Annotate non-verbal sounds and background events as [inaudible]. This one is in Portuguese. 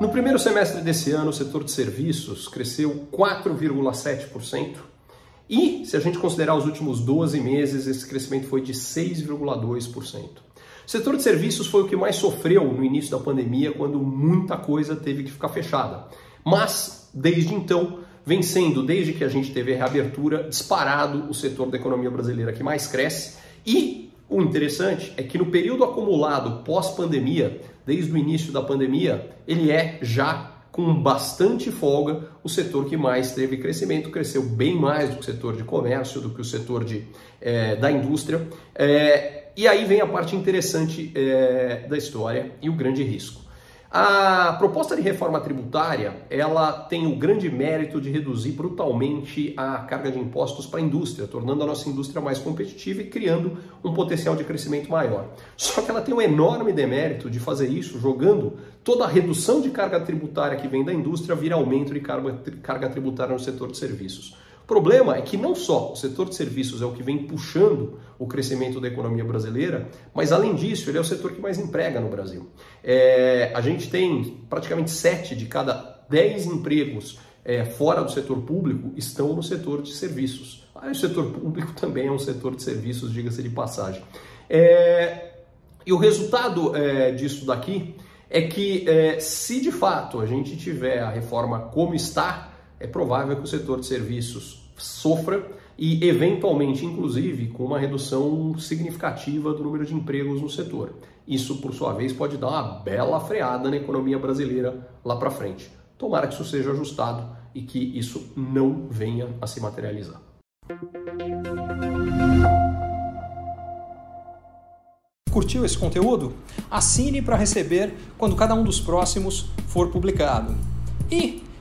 No primeiro semestre desse ano, o setor de serviços cresceu 4,7%. E, se a gente considerar os últimos 12 meses, esse crescimento foi de 6,2%. O setor de serviços foi o que mais sofreu no início da pandemia, quando muita coisa teve que ficar fechada. Mas, desde então, vem sendo, desde que a gente teve a reabertura, disparado o setor da economia brasileira que mais cresce. E o interessante é que no período acumulado pós-pandemia, desde o início da pandemia, ele é já com bastante folga o setor que mais teve crescimento, cresceu bem mais do que o setor de comércio, do que o setor de, é, da indústria. É, e aí vem a parte interessante é, da história e o grande risco. A proposta de reforma tributária, ela tem o grande mérito de reduzir brutalmente a carga de impostos para a indústria, tornando a nossa indústria mais competitiva e criando um potencial de crescimento maior. Só que ela tem um enorme demérito de fazer isso jogando toda a redução de carga tributária que vem da indústria vira aumento de carga, carga tributária no setor de serviços. O problema é que não só o setor de serviços é o que vem puxando o crescimento da economia brasileira, mas além disso, ele é o setor que mais emprega no Brasil. É, a gente tem praticamente 7 de cada 10 empregos é, fora do setor público estão no setor de serviços. Ah, o setor público [laughs] também é um setor de serviços, diga-se de passagem. É, e o resultado é, disso daqui é que, é, se de fato a gente tiver a reforma como está, é provável que o setor de serviços sofra e, eventualmente, inclusive, com uma redução significativa do número de empregos no setor. Isso, por sua vez, pode dar uma bela freada na economia brasileira lá para frente. Tomara que isso seja ajustado e que isso não venha a se materializar. Curtiu esse conteúdo? Assine para receber quando cada um dos próximos for publicado. E